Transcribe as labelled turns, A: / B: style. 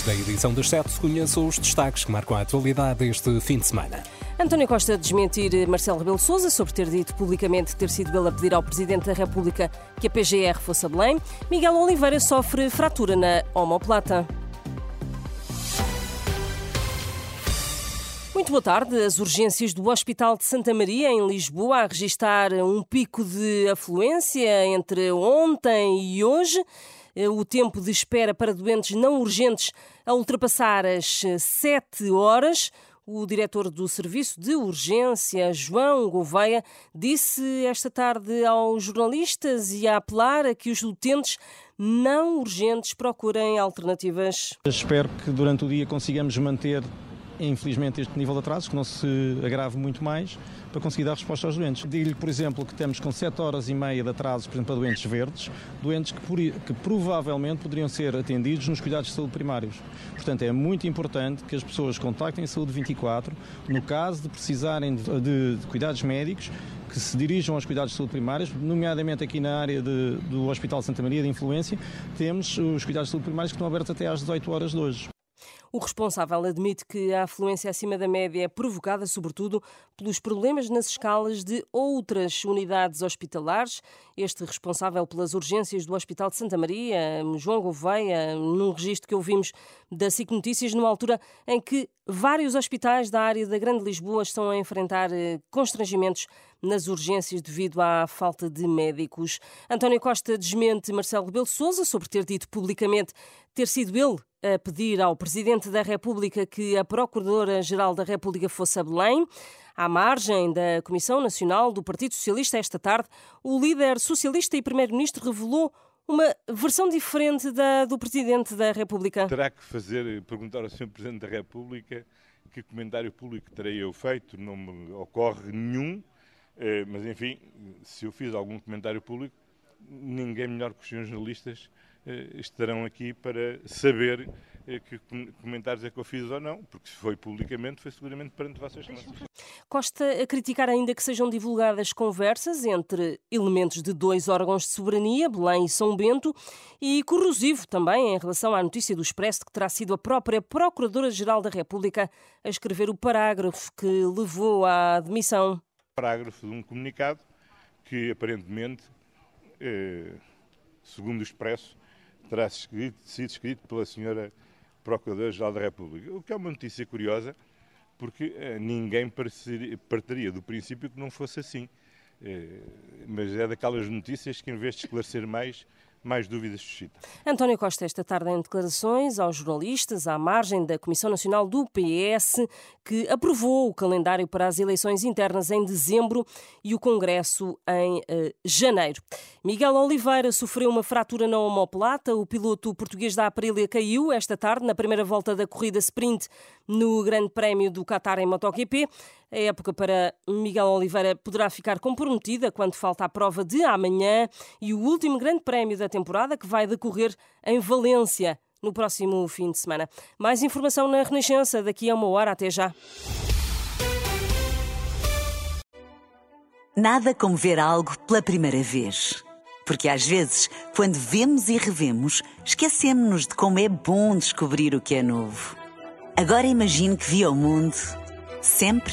A: Da edição das 7, conheça os destaques que marcam a atualidade este fim de semana.
B: António Costa desmentir Marcelo Rebelo Sousa sobre ter dito publicamente ter sido ele a pedir ao Presidente da República que a PGR fosse a Belém. Miguel Oliveira sofre fratura na omoplata. Muito boa tarde. As urgências do Hospital de Santa Maria, em Lisboa, a registrar um pico de afluência entre ontem e hoje. O tempo de espera para doentes não urgentes a ultrapassar as sete horas. O diretor do Serviço de Urgência, João Gouveia, disse esta tarde aos jornalistas e a apelar a que os utentes não urgentes procurem alternativas.
C: Espero que durante o dia consigamos manter infelizmente, este nível de atrasos, que não se agrave muito mais, para conseguir dar resposta aos doentes. Digo-lhe, por exemplo, que temos com 7 horas e meia de atrasos, por exemplo, para doentes verdes, doentes que, por, que provavelmente poderiam ser atendidos nos cuidados de saúde primários. Portanto, é muito importante que as pessoas contactem a Saúde 24, no caso de precisarem de, de, de cuidados médicos, que se dirijam aos cuidados de saúde primários, nomeadamente aqui na área de, do Hospital Santa Maria de Influência, temos os cuidados de saúde primários que estão abertos até às 18 horas de hoje.
B: O responsável admite que a afluência acima da média é provocada, sobretudo, pelos problemas nas escalas de outras unidades hospitalares. Este responsável pelas urgências do Hospital de Santa Maria, João Gouveia, num registro que ouvimos da SIC Notícias, numa altura em que vários hospitais da área da Grande Lisboa estão a enfrentar eh, constrangimentos nas urgências devido à falta de médicos. António Costa desmente Marcelo Rebelo Sousa sobre ter dito publicamente ter sido ele a pedir ao Presidente da República que a Procuradora-Geral da República fosse a Belém. À margem da Comissão Nacional do Partido Socialista, esta tarde, o líder socialista e Primeiro-Ministro revelou uma versão diferente da do Presidente da República.
D: Terá que fazer, perguntar ao Sr. Presidente da República que comentário público terei eu feito, não me ocorre nenhum, eh, mas enfim, se eu fiz algum comentário público, ninguém melhor que os senhores jornalistas estarão aqui para saber eh, que comentários é que eu fiz ou não, porque se foi publicamente, foi seguramente perante vocês também.
B: Costa a criticar ainda que sejam divulgadas conversas entre elementos de dois órgãos de soberania, Belém e São Bento, e corrosivo também em relação à notícia do Expresso de que terá sido a própria Procuradora-Geral da República a escrever o parágrafo que levou à admissão.
D: Parágrafo de um comunicado que aparentemente, eh, segundo o Expresso, terá sido escrito pela senhora Procuradora-Geral da República. O que é uma notícia curiosa, porque eh, ninguém partiria do princípio que não fosse assim. Eh, mas é daquelas notícias que, em vez de esclarecer mais, mais dúvidas suscita.
B: António Costa, esta tarde, em declarações aos jornalistas, à margem da Comissão Nacional do PS, que aprovou o calendário para as eleições internas em dezembro e o Congresso em uh, janeiro. Miguel Oliveira sofreu uma fratura na omoplata. O piloto português da Aprilia caiu esta tarde na primeira volta da corrida sprint no Grande Prémio do Qatar em MotoGP. A época para Miguel Oliveira poderá ficar comprometida quando falta a prova de amanhã e o último Grande Prémio da temporada que vai decorrer em Valência no próximo fim de semana. Mais informação na Renascença daqui a uma hora. Até já.
E: Nada como ver algo pela primeira vez. Porque às vezes, quando vemos e revemos, esquecemos-nos de como é bom descobrir o que é novo. Agora imagine que viu o mundo sempre